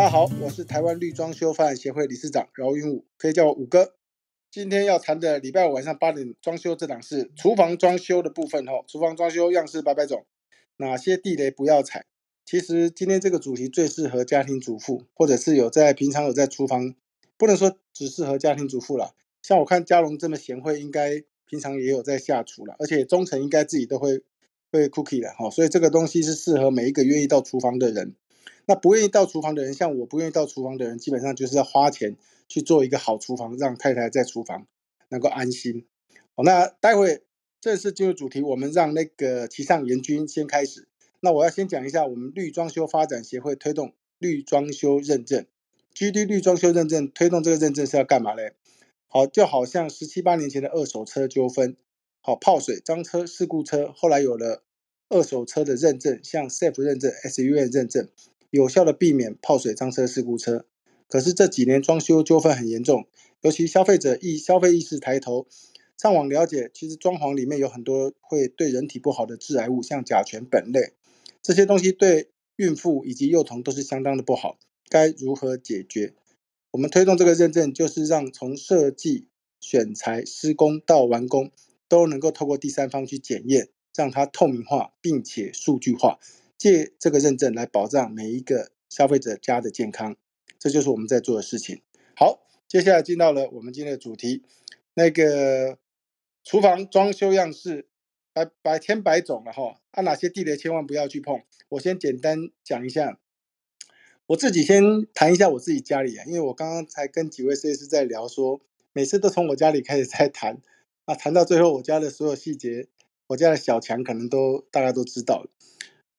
大家好，我是台湾绿装修发展协会理事长饶云武，可以叫我五哥。今天要谈的礼拜五晚上八点装修这档是厨房装修的部分哦。厨房装修样式百百种，哪些地雷不要踩？其实今天这个主题最适合家庭主妇，或者是有在平常有在厨房，不能说只适合家庭主妇了。像我看嘉龙这么贤惠，应该平常也有在下厨了，而且忠诚应该自己都会会 cookie 的哈。所以这个东西是适合每一个愿意到厨房的人。那不愿意到厨房的人，像我不愿意到厨房的人，基本上就是要花钱去做一个好厨房，让太太在厨房能够安心。好，那待会正式进入主题，我们让那个齐上严军先开始。那我要先讲一下，我们绿装修发展协会推动绿装修认证，GD 绿装修认证推动这个认证是要干嘛嘞？好，就好像十七八年前的二手车纠纷，好泡水脏车事故车，后来有了二手车的认证，像 Safe 认证、SUN 认证，有效的避免泡水脏车事故车。可是这几年装修纠纷很严重，尤其消费者意消费意识抬头，上网了解，其实装潢里面有很多会对人体不好的致癌物，像甲醛、苯类。这些东西对孕妇以及幼童都是相当的不好，该如何解决？我们推动这个认证，就是让从设计、选材、施工到完工，都能够透过第三方去检验，让它透明化并且数据化，借这个认证来保障每一个消费者家的健康，这就是我们在做的事情。好，接下来进到了我们今天的主题，那个厨房装修样式。百百千百种了哈，啊哪些地雷千万不要去碰？我先简单讲一下，我自己先谈一下我自己家里啊，因为我刚刚才跟几位设计师在聊，说每次都从我家里开始在谈，啊谈到最后我家的所有细节，我家的小强可能都大家都知道了。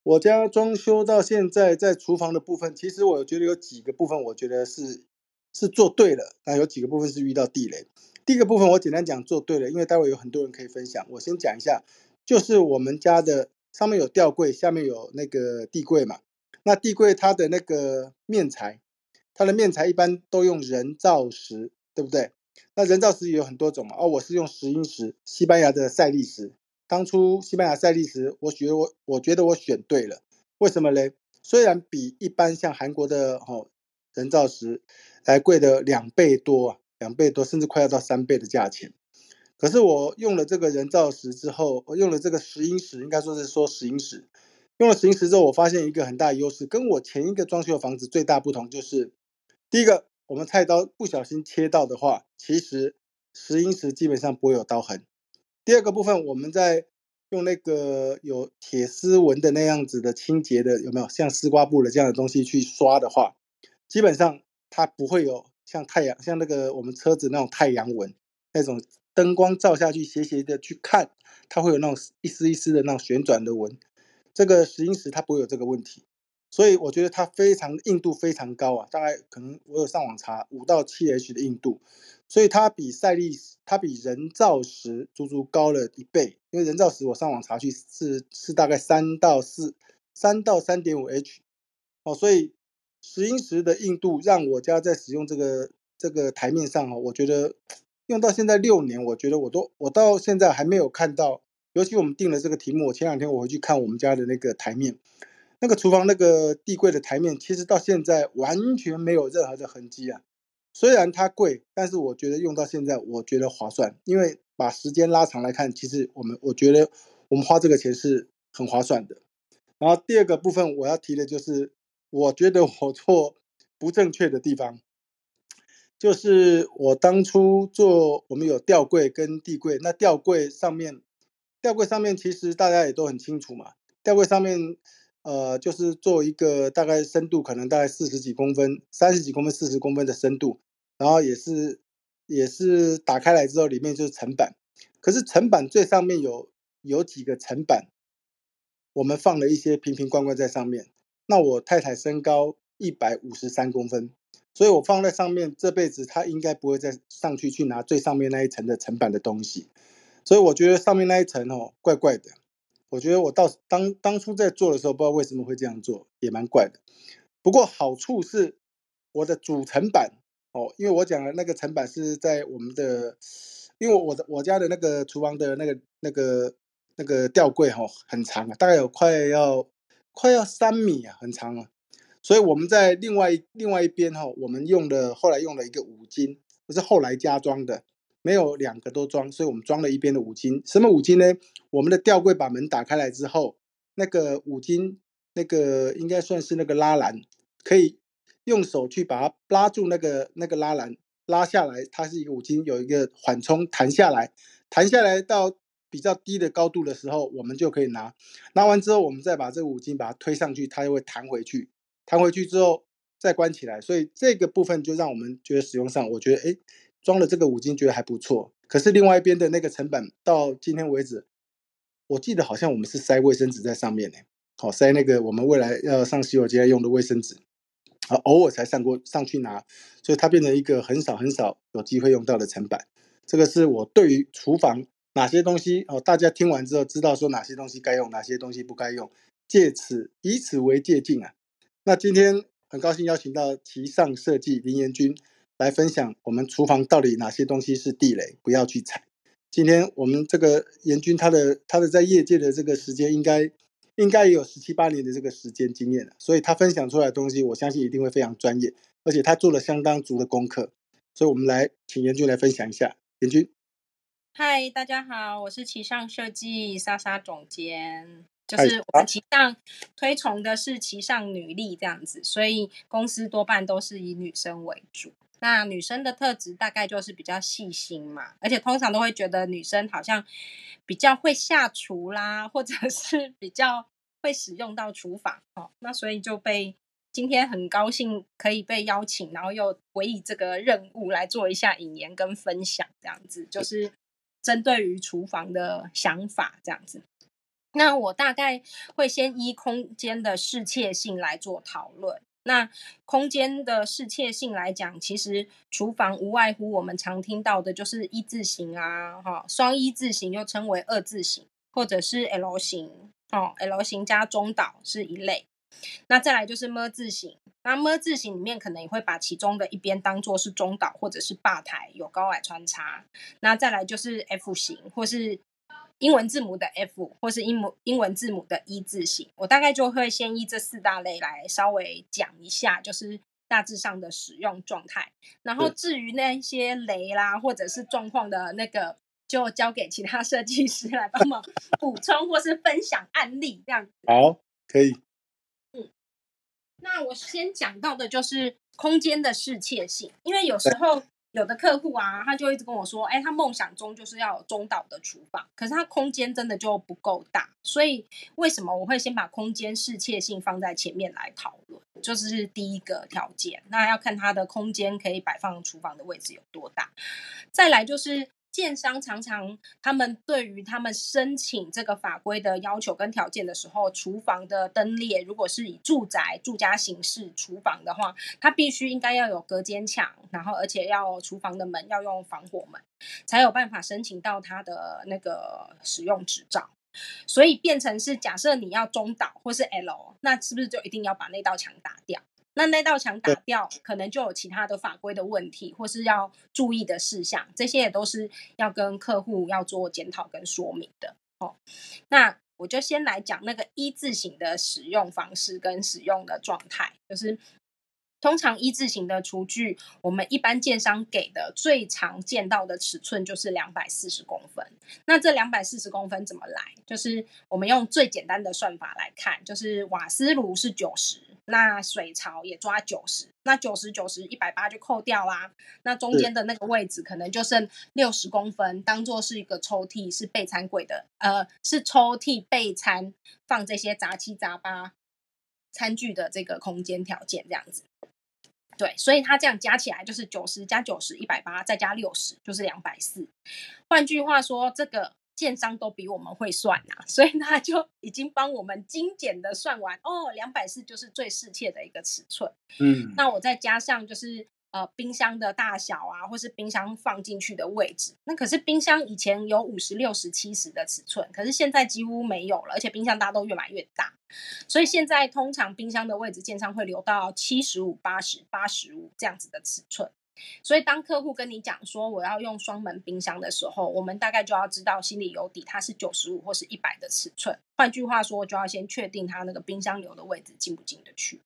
我家装修到现在，在厨房的部分，其实我觉得有几个部分，我觉得是是做对了，但有几个部分是遇到地雷。第一个部分我简单讲做对了，因为待会有很多人可以分享。我先讲一下，就是我们家的上面有吊柜，下面有那个地柜嘛。那地柜它的那个面材，它的面材一般都用人造石，对不对？那人造石也有很多种嘛。哦，我是用石英石，西班牙的赛利石。当初西班牙赛利石，我觉得我我觉得我选对了。为什么嘞？虽然比一般像韩国的哦人造石来贵的两倍多啊。两倍多，甚至快要到三倍的价钱。可是我用了这个人造石之后，我用了这个石英石，应该说是说石英石。用了石英石之后，我发现一个很大的优势，跟我前一个装修的房子最大不同就是，第一个，我们菜刀不小心切到的话，其实石英石基本上不会有刀痕。第二个部分，我们在用那个有铁丝纹的那样子的清洁的，有没有像丝瓜布的这样的东西去刷的话，基本上它不会有。像太阳，像那个我们车子那种太阳纹，那种灯光照下去斜斜的去看，它会有那种一丝一丝的那种旋转的纹。这个石英石它不会有这个问题，所以我觉得它非常硬度非常高啊，大概可能我有上网查五到七 H 的硬度，所以它比赛利它比人造石足足高了一倍。因为人造石我上网查去是是大概三到四三到三点五 H 哦，所以。石英石的硬度让我家在使用这个这个台面上哈，我觉得用到现在六年，我觉得我都我到现在还没有看到。尤其我们定了这个题目，我前两天我回去看我们家的那个台面，那个厨房那个地柜的台面，其实到现在完全没有任何的痕迹啊。虽然它贵，但是我觉得用到现在，我觉得划算，因为把时间拉长来看，其实我们我觉得我们花这个钱是很划算的。然后第二个部分我要提的就是。我觉得我做不正确的地方，就是我当初做我们有吊柜跟地柜，那吊柜上面，吊柜上面其实大家也都很清楚嘛，吊柜上面，呃，就是做一个大概深度可能大概四十几公分、三十几公分、四十公分的深度，然后也是也是打开来之后里面就是层板，可是层板最上面有有几个层板，我们放了一些瓶瓶罐罐在上面。那我太太身高一百五十三公分，所以我放在上面，这辈子她应该不会再上去去拿最上面那一层的层板的东西。所以我觉得上面那一层哦，怪怪的。我觉得我到当当初在做的时候，不知道为什么会这样做，也蛮怪的。不过好处是我的主层板哦，因为我讲的那个层板是在我们的，因为我的我家的那个厨房的那个那个那个吊柜哈很长啊，大概有快要。快要三米啊，很长啊，所以我们在另外另外一边哈，我们用的后来用了一个五金，不是后来加装的，没有两个都装，所以我们装了一边的五金。什么五金呢？我们的吊柜把门打开来之后，那个五金那个应该算是那个拉篮，可以用手去把它拉住那个那个拉篮拉下来，它是一个五金，有一个缓冲弹下来，弹下来到。比较低的高度的时候，我们就可以拿。拿完之后，我们再把这个五金把它推上去，它就会弹回去。弹回去之后再关起来。所以这个部分就让我们觉得使用上，我觉得哎，装了这个五金觉得还不错。可是另外一边的那个成本到今天为止，我记得好像我们是塞卫生纸在上面呢。好，塞那个我们未来要上洗手间用的卫生纸，啊，偶尔才上过上去拿，所以它变成一个很少很少有机会用到的成本。这个是我对于厨房。哪些东西哦？大家听完之后知道说哪些东西该用，哪些东西不该用，借此以此为借鉴啊。那今天很高兴邀请到奇上设计林彦君来分享我们厨房到底哪些东西是地雷，不要去踩。今天我们这个彦君他的他的在业界的这个时间应该应该也有十七八年的这个时间经验了，所以他分享出来的东西，我相信一定会非常专业，而且他做了相当足的功课。所以我们来请彦君来分享一下，彦君。嗨，大家好，我是齐上设计莎莎总监，就是我们旗上推崇的是旗上女力这样子，所以公司多半都是以女生为主。那女生的特质大概就是比较细心嘛，而且通常都会觉得女生好像比较会下厨啦，或者是比较会使用到厨房哦。那所以就被今天很高兴可以被邀请，然后又委以这个任务来做一下引言跟分享，这样子就是。针对于厨房的想法这样子，那我大概会先依空间的适切性来做讨论。那空间的适切性来讲，其实厨房无外乎我们常听到的就是一字形啊，哈，双一字形又称为二字形，或者是 L 型，哦，L 型加中岛是一类。那再来就是么字形，那么字形里面可能也会把其中的一边当做是中岛或者是吧台，有高矮穿插。那再来就是 F 型，或是英文字母的 F，或是英母英文字母的一字形。我大概就会先依这四大类来稍微讲一下，就是大致上的使用状态。然后至于那些雷啦或者是状况的那个，就交给其他设计师来帮忙补充或是分享案例这样子。好，可以。那我先讲到的就是空间的适切性，因为有时候有的客户啊，他就一直跟我说，哎，他梦想中就是要中岛的厨房，可是他空间真的就不够大，所以为什么我会先把空间适切性放在前面来讨论，就是第一个条件，那要看他的空间可以摆放厨房的位置有多大，再来就是。建商常常，他们对于他们申请这个法规的要求跟条件的时候，厨房的灯列如果是以住宅住家形式厨房的话，它必须应该要有隔间墙，然后而且要厨房的门要用防火门，才有办法申请到它的那个使用执照。所以变成是假设你要中岛或是 L，那是不是就一定要把那道墙打掉？那那道墙打掉，可能就有其他的法规的问题，或是要注意的事项，这些也都是要跟客户要做检讨跟说明的。哦，那我就先来讲那个一字型的使用方式跟使用的状态，就是通常一字型的厨具，我们一般建商给的最常见到的尺寸就是两百四十公分。那这两百四十公分怎么来？就是我们用最简单的算法来看，就是瓦斯炉是九十。那水槽也抓九十，那九十九十一百八就扣掉啦。那中间的那个位置可能就剩六十公分，当做是一个抽屉，是备餐柜的，呃，是抽屉备餐放这些杂七杂八餐具的这个空间条件这样子。对，所以它这样加起来就是九十加九十一百八，再加六十就是两百四。换句话说，这个。建商都比我们会算啊，所以他就已经帮我们精简的算完哦，两百四就是最适切的一个尺寸。嗯，那我再加上就是呃冰箱的大小啊，或是冰箱放进去的位置。那可是冰箱以前有五十六十七十的尺寸，可是现在几乎没有了，而且冰箱大家都越买越大，所以现在通常冰箱的位置建商会留到七十五、八十八十五这样子的尺寸。所以，当客户跟你讲说我要用双门冰箱的时候，我们大概就要知道心里有底，它是九十五或是一百的尺寸。换句话说，就要先确定它那个冰箱留的位置进不进得去。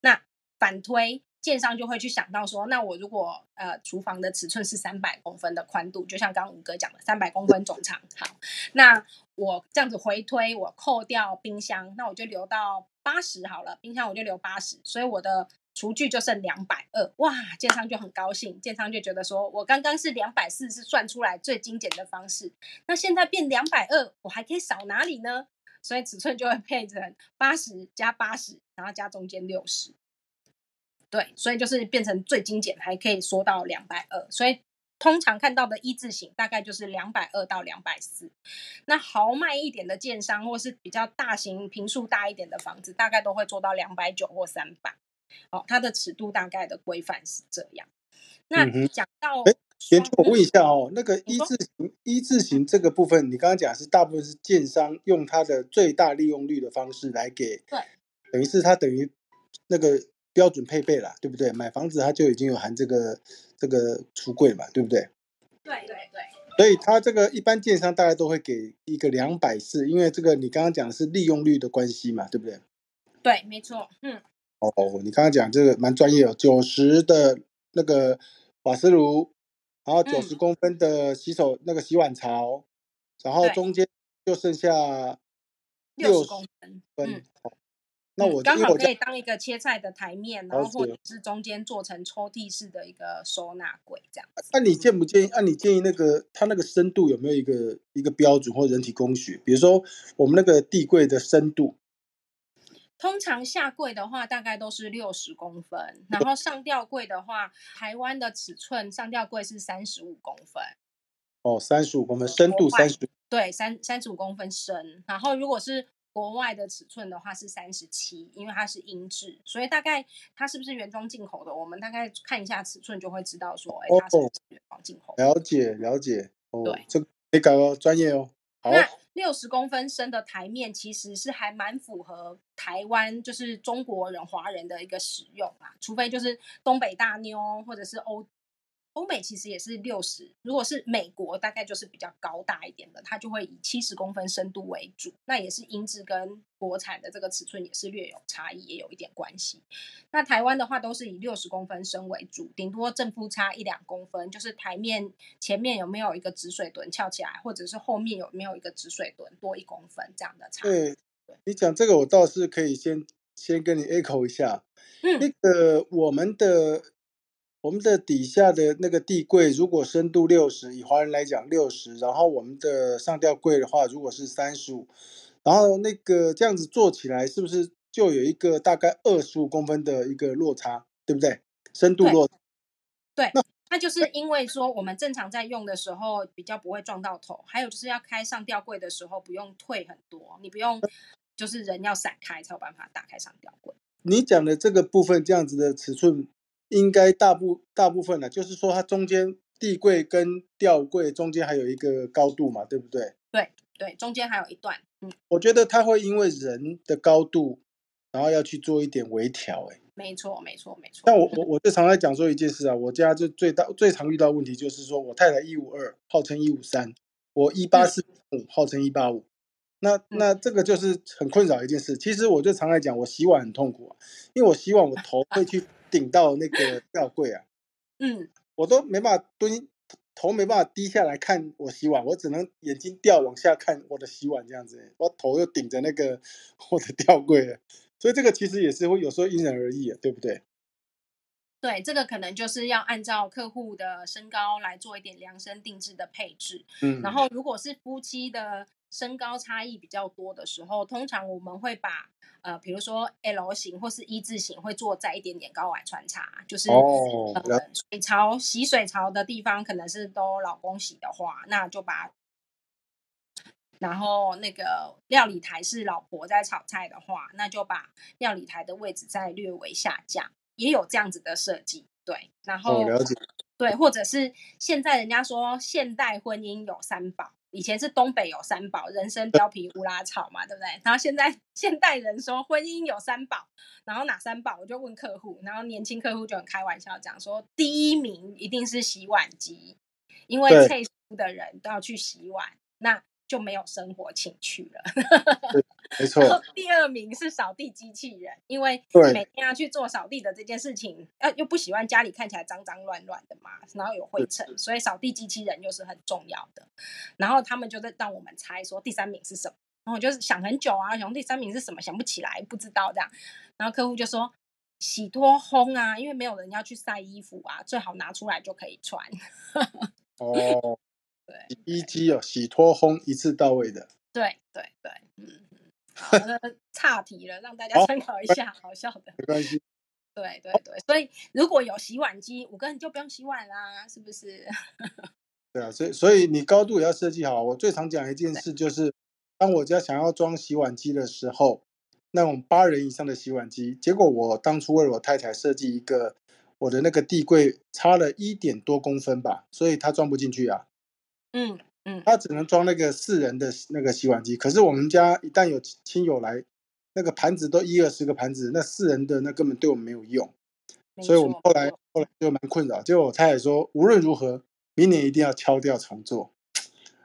那反推。建商就会去想到说，那我如果呃厨房的尺寸是三百公分的宽度，就像刚刚五哥讲的三百公分总长，好，那我这样子回推，我扣掉冰箱，那我就留到八十好了，冰箱我就留八十，所以我的厨具就剩两百二，哇，建商就很高兴，建商就觉得说我刚刚是两百四是算出来最精简的方式，那现在变两百二，我还可以少哪里呢？所以尺寸就会配成八十加八十，然后加中间六十。对，所以就是变成最精简，还可以缩到两百二。所以通常看到的一字型大概就是两百二到两百四。那豪迈一点的建商，或是比较大型、平数大一点的房子，大概都会做到两百九或三百。哦，它的尺度大概的规范是这样。那讲到，哎，袁我问一下哦，那个一字型一字型这个部分，你刚刚讲是大部分是建商用它的最大利用率的方式来给，对，等于是它等于那个。标准配备了，对不对？买房子它就已经有含这个这个橱柜嘛，对不对？对对对。所以它这个一般建商大概都会给一个两百四，因为这个你刚刚讲的是利用率的关系嘛，对不对？对，没错。嗯。哦，你刚刚讲这个蛮专业哦，九十的那个瓦斯炉，然后九十公分的洗手那个洗碗槽，然后中间就剩下六十公分。嗯。那我刚好可以当一个切菜的台面，然后或者是中间做成抽屉式的一个收纳柜这样。那你建不建议？那你建议那个它那个深度有没有一个一个标准或人体工学？比如说我们那个地柜的深度，通常下柜的话大概都是六十公分，然后上吊柜的话，台湾的尺寸上吊柜是三十五公分。哦，三十五公分深度三十，对，三三十五公分深。然后如果是国外的尺寸的话是三十七，因为它是英制，所以大概它是不是原装进口的？我们大概看一下尺寸就会知道说，哎，它是原装进口。了解了解，哦对，这没搞哦，专业哦。那六十公分深的台面其实是还蛮符合台湾，就是中国人华人的一个使用啊，除非就是东北大妞或者是欧。欧美其实也是六十，如果是美国，大概就是比较高大一点的，它就会以七十公分深度为主。那也是音质跟国产的这个尺寸也是略有差异，也有一点关系。那台湾的话都是以六十公分深为主，顶多正负差一两公分，就是台面前面有没有一个止水墩翘起来，或者是后面有没有一个止水墩多一公分这样的差。对，你讲这个我倒是可以先先跟你 echo 一下。嗯，那个我们的。我们的底下的那个地柜，如果深度六十，以华人来讲六十，然后我们的上吊柜的话，如果是三十五，然后那个这样子做起来，是不是就有一个大概二十五公分的一个落差，对不对？深度落，对，那那就是因为说我们正常在用的时候比较不会撞到头，还有就是要开上吊柜的时候不用退很多，你不用就是人要散开才有办法打开上吊柜。你讲的这个部分这样子的尺寸。应该大部大部分呢，就是说它中间地柜跟吊柜中间还有一个高度嘛，对不对？对对，中间还有一段。嗯，我觉得它会因为人的高度，然后要去做一点微调。哎，没错没错没错。但我我我最常在讲说一件事啊，我家就最大最常遇到问题就是说我太太一五二，号称一五三，我一八四五，号称一八五。那那这个就是很困扰一件事。其实我就常来讲，我洗碗很痛苦啊，因为我洗碗我头会去。顶到那个 吊柜啊，嗯，我都没办法蹲，头没办法低下来看我洗碗，我只能眼睛掉往下看我的洗碗这样子，我头又顶着那个我的吊柜，所以这个其实也是会有时候因人而异啊，对不对？对，这个可能就是要按照客户的身高来做一点量身定制的配置，嗯，然后如果是夫妻的。身高差异比较多的时候，通常我们会把呃，比如说 L 型或是一字型，会做在一点点高矮穿插，就是呃水槽洗水槽的地方可能是都老公洗的话，那就把，然后那个料理台是老婆在炒菜的话，那就把料理台的位置再略微下降，也有这样子的设计，对，然后了解，对，或者是现在人家说现代婚姻有三宝。以前是东北有三宝，人参、貂皮、乌拉草嘛，对不对？然后现在 现代人说婚姻有三宝，然后哪三宝？我就问客户，然后年轻客户就很开玩笑讲说，第一名一定是洗碗机，因为退休的人都要去洗碗。那就没有生活情趣了。没错。第二名是扫地机器人，因为每天要去做扫地的这件事情，呃，又不喜欢家里看起来脏脏乱乱的嘛，然后有灰尘，所以扫地机器人又是很重要的。然后他们就在让我们猜说第三名是什么，然后我就是想很久啊，想第三名是什么，想不起来，不知道这样。然后客户就说洗脱烘啊，因为没有人要去晒衣服啊，最好拿出来就可以穿。哦，对，洗衣机哦，洗脱烘一次到位的。对对对，嗯。好，的岔题了，让大家参考一下，好笑的。没关系。对对对，所以如果有洗碗机，五个人就不用洗碗啦，是不是？对啊，所以所以你高度也要设计好。我最常讲一件事就是，当我家想要装洗碗机的时候，那种八人以上的洗碗机，结果我当初为了我太太设计一个，我的那个地柜差了一点多公分吧，所以它装不进去啊。嗯。嗯，它只能装那个四人的那个洗碗机，可是我们家一旦有亲友来，那个盘子都一二十个盘子，那四人的那根本对我们没有用，所以我们后来后来就蛮困扰。结果我太太说，无论如何，明年一定要敲掉重做，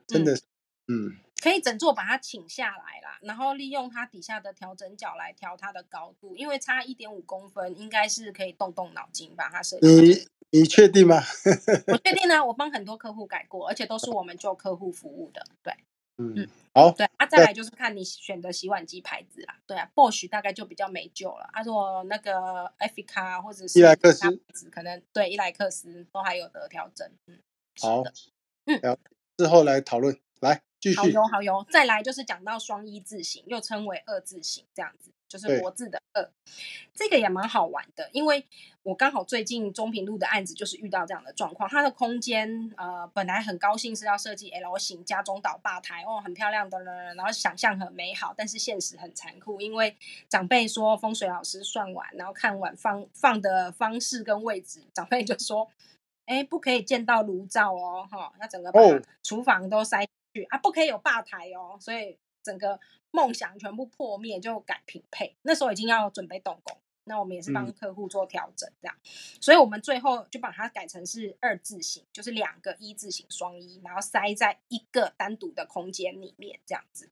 真的，嗯，可以整座把它请下来啦，然后利用它底下的调整角来调它的高度，因为差一点五公分，应该是可以动动脑筋把它设计。你确定吗？我确定呢，我帮很多客户改过，而且都是我们做客户服务的。对，嗯，好。对啊，再来就是看你选的洗碗机牌子啦。对啊，Bosch 大概就比较没救了。他说那个 a f i c a 或者是伊莱克斯，可能对伊莱克斯都还有得调整。嗯，好，嗯，之后来讨论，来继续。好油好油，再来就是讲到双一字型，又称为二字型，这样子。就是国字的二，这个也蛮好玩的，因为我刚好最近中平路的案子就是遇到这样的状况，它的空间呃本来很高兴是要设计 L 型加中岛吧台哦，很漂亮的呢，然后想象很美好，但是现实很残酷，因为长辈说风水老师算完，然后看完放放的方式跟位置，长辈就说，哎，不可以见到炉灶哦，哈，那整个把厨房都塞去啊，不可以有吧台哦，所以整个。梦想全部破灭，就改平配。那时候已经要准备动工，那我们也是帮客户做调整，这样。所以我们最后就把它改成是二字形，就是两个一字形双一，然后塞在一个单独的空间里面，这样子。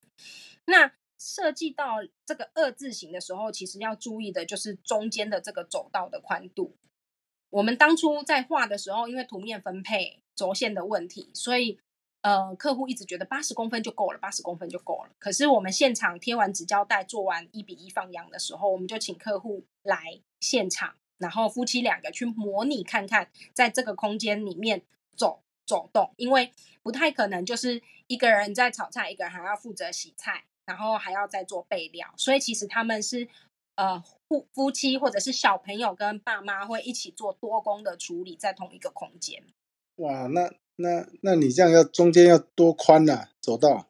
那设计到这个二字形的时候，其实要注意的就是中间的这个走道的宽度。我们当初在画的时候，因为图面分配轴线的问题，所以。呃，客户一直觉得八十公分就够了，八十公分就够了。可是我们现场贴完纸胶带，做完一比一放样的时候，我们就请客户来现场，然后夫妻两个去模拟看看，在这个空间里面走走动，因为不太可能就是一个人在炒菜，一个人还要负责洗菜，然后还要再做备料，所以其实他们是呃夫夫妻或者是小朋友跟爸妈会一起做多工的处理，在同一个空间。哇，那。那那你这样要中间要多宽呢？走道？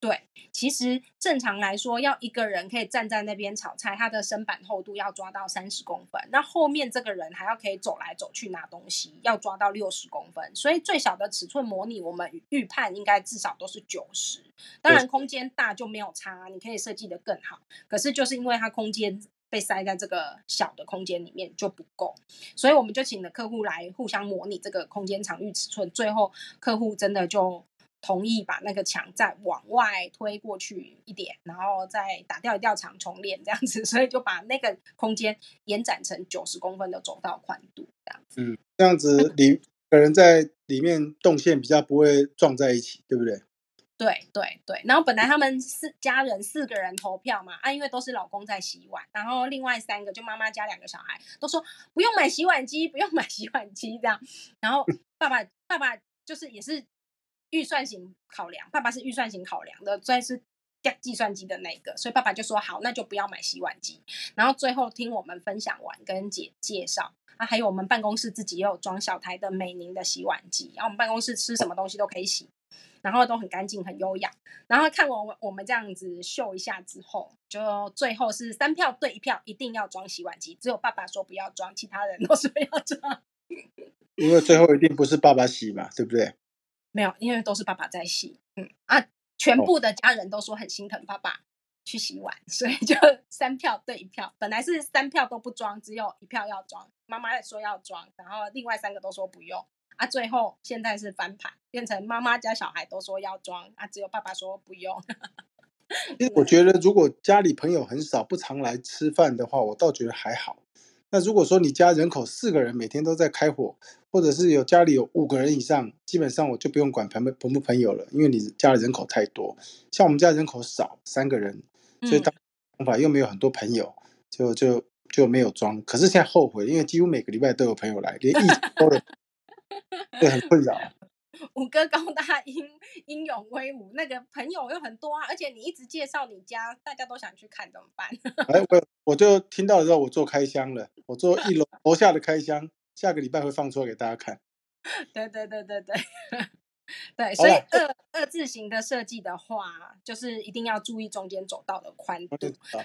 对，其实正常来说，要一个人可以站在那边炒菜，它的身板厚度要抓到三十公分。那后面这个人还要可以走来走去拿东西，要抓到六十公分。所以最小的尺寸模拟，我们预判应该至少都是九十。当然空间大就没有差，你可以设计的更好。可是就是因为它空间。被塞在这个小的空间里面就不够，所以我们就请了客户来互相模拟这个空间场域尺寸，最后客户真的就同意把那个墙再往外推过去一点，然后再打掉一掉墙重练这样子，所以就把那个空间延展成九十公分的走道宽度这样子。嗯，这样子里个人在里面动线比较不会撞在一起，对不对？对对对，然后本来他们四家人四个人投票嘛，啊，因为都是老公在洗碗，然后另外三个就妈妈加两个小孩都说不用买洗碗机，不用买洗碗机这样，然后 爸爸爸爸就是也是预算型考量，爸爸是预算型考量的，算是计计算机的那个，所以爸爸就说好，那就不要买洗碗机。然后最后听我们分享完跟姐介绍，啊，还有我们办公室自己也有装小台的美宁的洗碗机，然后我们办公室吃什么东西都可以洗。然后都很干净，很优雅。然后看我我们这样子秀一下之后，就最后是三票对一票，一定要装洗碗机。只有爸爸说不要装，其他人都 说要装。因为最后一定不是爸爸洗嘛，对不对？没有，因为都是爸爸在洗。嗯啊，全部的家人都说很心疼爸爸去洗碗，所以就三票对一票。本来是三票都不装，只有一票要装。妈妈说要装，然后另外三个都说不用。啊，最后现在是翻盘，变成妈妈家小孩都说要装啊，只有爸爸说不用。其实我觉得，如果家里朋友很少，不常来吃饭的话，我倒觉得还好。那如果说你家人口四个人，每天都在开火，或者是有家里有五个人以上，基本上我就不用管朋朋不朋友了，因为你家里人口太多。像我们家人口少，三个人，所以当方法又没有很多朋友，就就就没有装。可是现在后悔，因为几乎每个礼拜都有朋友来，连疫情都有，对，很困扰。五哥高大英英勇威武，那个朋友又很多啊，而且你一直介绍你家，大家都想去看，怎么办？哎，我我就听到的时候，我做开箱了，我做一楼楼下的开箱，下个礼拜会放出来给大家看。对对对对对，对，所以二二字形的设计的话，就是一定要注意中间走道的宽度，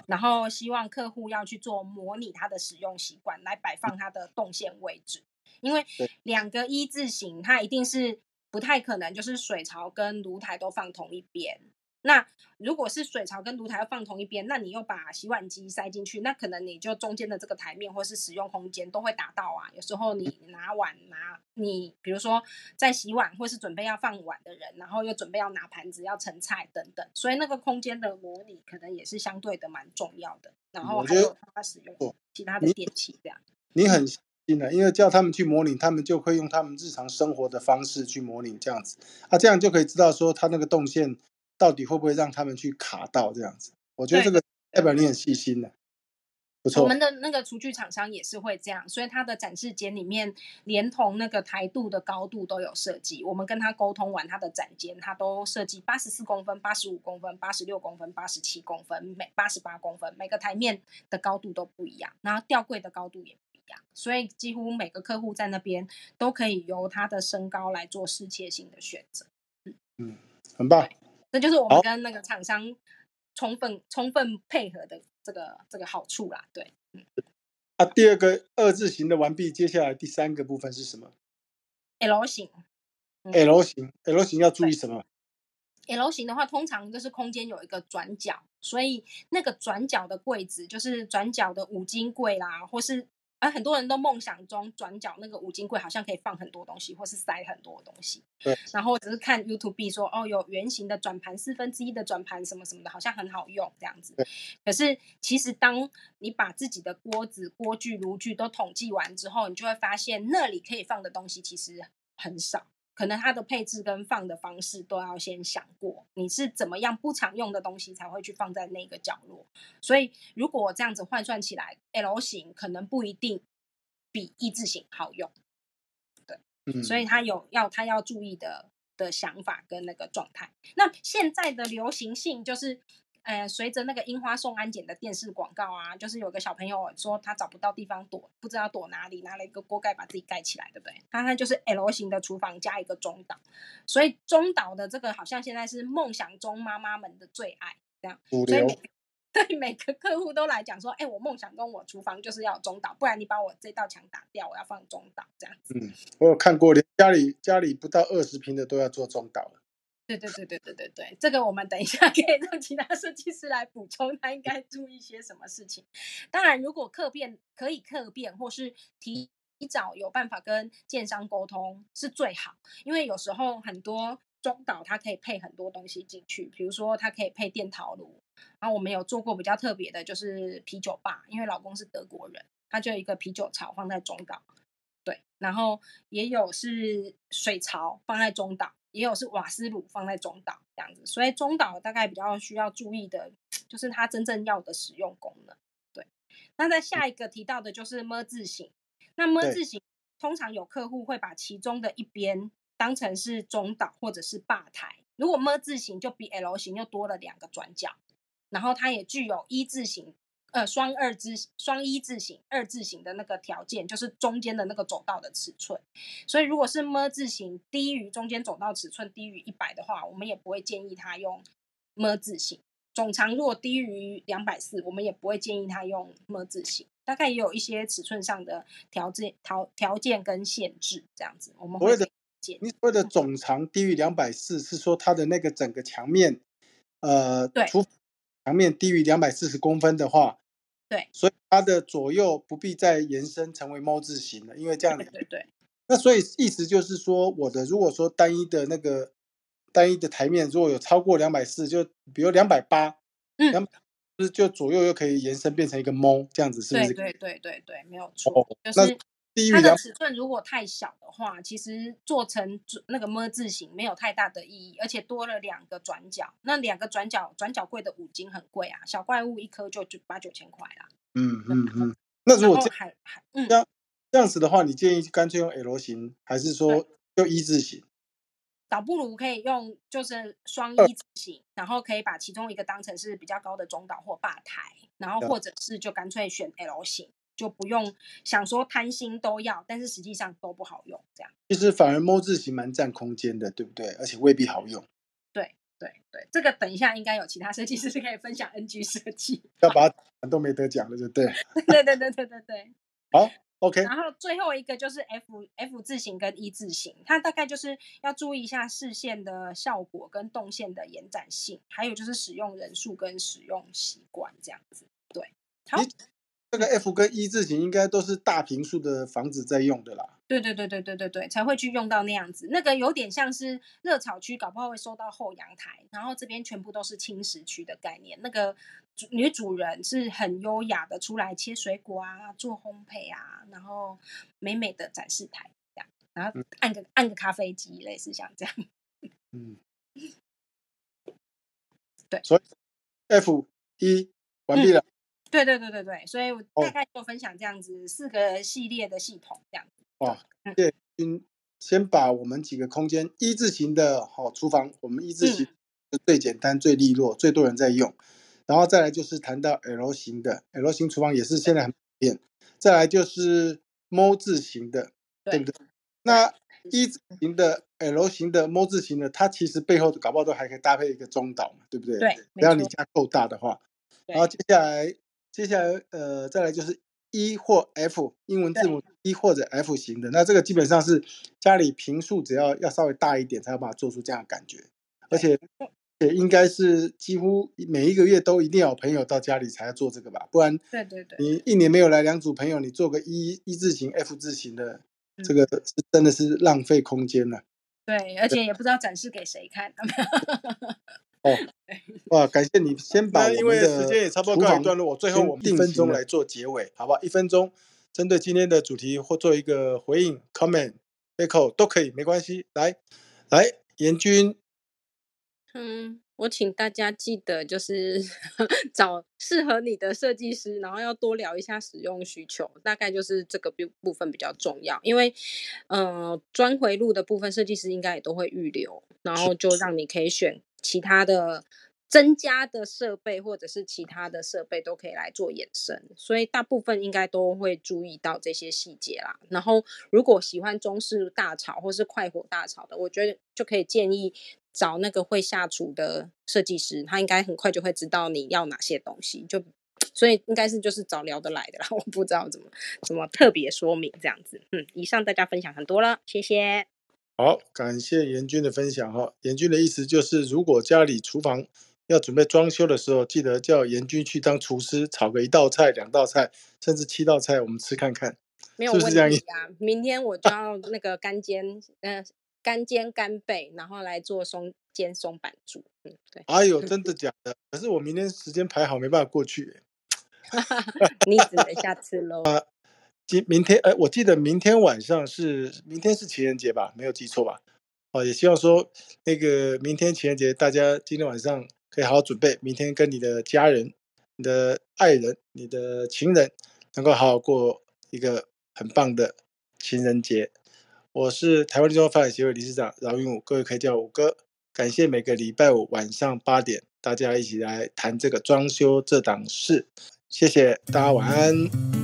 然后希望客户要去做模拟它的使用习惯，来摆放它的动线位置，因为两个一字形，它一定是。不太可能，就是水槽跟炉台都放同一边。那如果是水槽跟炉台要放同一边，那你又把洗碗机塞进去，那可能你就中间的这个台面或是使用空间都会打到啊。有时候你拿碗拿你，比如说在洗碗或是准备要放碗的人，然后又准备要拿盘子要盛菜等等，所以那个空间的模拟可能也是相对的蛮重要的。然后还有它使用其他的电器这样。你很。因为叫他们去模拟，他们就会用他们日常生活的方式去模拟这样子，啊，这样就可以知道说他那个动线到底会不会让他们去卡到这样子。我觉得这个代表你很细心的，不错。我们的那个厨具厂商也是会这样，所以他的展示间里面连同那个台度的高度都有设计。我们跟他沟通完他的展间，他都设计八十四公分、八十五公分、八十六公分、八十七公分、每八十八公分，每个台面的高度都不一样，然后吊柜的高度也。所以几乎每个客户在那边都可以由他的身高来做适切性的选择。嗯嗯，很棒。这就是我们跟那个厂商充分充分配合的这个这个好处啦。对，嗯。啊，第二个二字形的完毕，接下来第三个部分是什么？L 型。L 型，L 型要注意什么？L 型的话，通常就是空间有一个转角，所以那个转角的柜子就是转角的五金柜啦，或是。而很多人都梦想中转角那个五金柜好像可以放很多东西，或是塞很多东西。对。然后只是看 YouTube 说，哦，有圆形的转盘，四分之一的转盘，什么什么的，好像很好用这样子。可是其实当你把自己的锅子、锅具、炉具都统计完之后，你就会发现那里可以放的东西其实很少。可能它的配置跟放的方式都要先想过，你是怎么样不常用的东西才会去放在那个角落。所以如果这样子换算起来，L 型可能不一定比一字型好用。对，所以他有要他要注意的的想法跟那个状态。那现在的流行性就是。呃，随着那个樱花送安检的电视广告啊，就是有个小朋友说他找不到地方躲，不知道躲哪里，拿了一个锅盖把自己盖起来，对不对？他那就是 L 型的厨房加一个中岛，所以中岛的这个好像现在是梦想中妈妈们的最爱，这样。所以每 对每个客户都来讲说，哎，我梦想中我厨房就是要中岛，不然你把我这道墙打掉，我要放中岛这样子。嗯，我有看过，连家里家里不到二十平的都要做中岛了。对对对对对对对，这个我们等一下可以让其他设计师来补充，他应该注意些什么事情。当然，如果客变可以客变，或是提早有办法跟建商沟通是最好，因为有时候很多中岛它可以配很多东西进去，比如说它可以配电陶炉，然后我们有做过比较特别的，就是啤酒吧，因为老公是德国人，他就一个啤酒槽放在中岛，对，然后也有是水槽放在中岛。也有是瓦斯炉放在中岛这样子，所以中岛大概比较需要注意的，就是它真正要的使用功能。对，那在下一个提到的就是么字形，那么字形通常有客户会把其中的一边当成是中岛或者是吧台，如果么字形就比 L 型又多了两个转角，然后它也具有一字形。呃，双二字双一字形二字形的那个条件，就是中间的那个走道的尺寸。所以，如果是么字形低于中间走道尺寸低于一百的话，我们也不会建议他用么字形。总长如果低于两百四，我们也不会建议他用么字形。大概也有一些尺寸上的条件条条件跟限制，这样子我们会的。你所谓的总长低于两百四，是说它的那个整个墙面，呃，对，除墙面低于两百四十公分的话。对，所以它的左右不必再延伸成为猫字形了，因为这样对对那所以意思就是说，我的如果说单一的那个单一的台面如果有超过两百四，就比如两百八，嗯。两就是就左右又可以延伸变成一个猫这样子，是不是？对对对对对，没有错，哦，就那是它的尺寸如果太小的话，其实做成那个么字形没有太大的意义，而且多了两个转角，那两个转角转角柜的五金很贵啊，小怪物一颗就就八九千块啦。嗯嗯嗯。那如果这还还嗯这，样这样子的话，你建议干脆用 L 型，还是说就一字型？倒不如可以用就是双二一字型，然后可以把其中一个当成是比较高的中岛或吧台，然后或者是就干脆选 L 型，就不用想说贪心都要，但是实际上都不好用这样。其实反而摸字型蛮占空间的，对不对？而且未必好用，对对对，这个等一下应该有其他设计师可以分享 NG 设计。要把它都没得奖了，就对了。对对对对对对。好，OK，然后最后一个就是 F F 字形跟一字形，它大概就是要注意一下视线的效果跟动线的延展性，还有就是使用人数跟使用习惯这样子。对，好咦这个 F 跟一字形应该都是大平数的房子在用的啦。对对对对对对对，才会去用到那样子。那个有点像是热炒区，搞不好会收到后阳台，然后这边全部都是轻食区的概念。那个主女主人是很优雅的出来切水果啊，做烘焙啊，然后美美的展示台这样，然后嗯按个按个咖啡机，类似像这样。嗯，对所以 F 一完毕了。对对对对对，所以我哦大概就分享这样子四个系列的系统这样。哇嗯，谢谢君先把我们几个空间一字型的好、厨房，我们一字型是最简单、最利落、最多人在用，然后再来就是谈到 L 型的 L 型厨房也是现在很普遍，再来就是 M 字型的，对不对？那一字型的 L 型的 M 字型的，它其实背后搞不好都还可以搭配一个中岛嘛，对不对？对，只。要你家够大的话，然后接下来，接下来呃，再来就是 E 或 F 英文字母 E 或者 F 型的，那这个基本上是家里平数只要要稍微大一点，才有办法做出这样的感觉，而且也应该是几乎每一个月都一定要有朋友到家里才要做这个吧，不然对对对，你一年没有来两组朋友，你做个一一字形 F 字形的，嗯。这个是真的是浪费空间了。对，而且也不知道展示给谁看。哇，感谢你先把因为时间也差不多告一段落，我最后我们一分钟来来做结尾，好不好？一分钟，针对今天的主题或做一个回应、comment、echo 都可以，没关系。来，来，严君，嗯，我请大家记得就是 找适合你的设计师，然后要多聊一下使用需求，大概就是这个部部分比较重要。因为，呃，专回路的部分设计师应该也都会预留，然后就让你可以选其他的增加的设备，或者是其他的设备都可以来做衍生，所以大部分应该都会注意到这些细节啦。然后，如果喜欢中式大炒或是快火大炒的，我觉得就可以建议找那个会下厨的设计师，他应该很快就会知道你要哪些东西，就所以应该是就是找聊得来的啦。我不知道怎么怎么特别说明这样子。嗯，以上大家分享很多了，谢谢。好，感谢严军的分享哈。严军的意思就是，如果家里厨房要准备装修的时候，记得叫严军去当厨师，炒个一道菜、两道菜，甚至七道菜，我们吃看看。没有问题啊！明天我就要那个干煎，呃，干煎干贝，然后来做松煎松板猪。嗯，对，哎呦，真的 假的？可是我明天时间排好，没办法过去。你只能下次喽。今明天，哎，我记得明天晚上是明天是情人节吧？没有记错吧？哦，也希望说那个明天情人节，大家今天晚上可以好好准备，明天跟你的家人、你的爱人、你的情人，能够好好过一个很棒的情人节。我是台湾立中发展协会理事长饶云武，各位可以叫我五哥。感谢每个礼拜五晚上八点，大家一起来谈这个装修这档事。谢谢大家，晚安。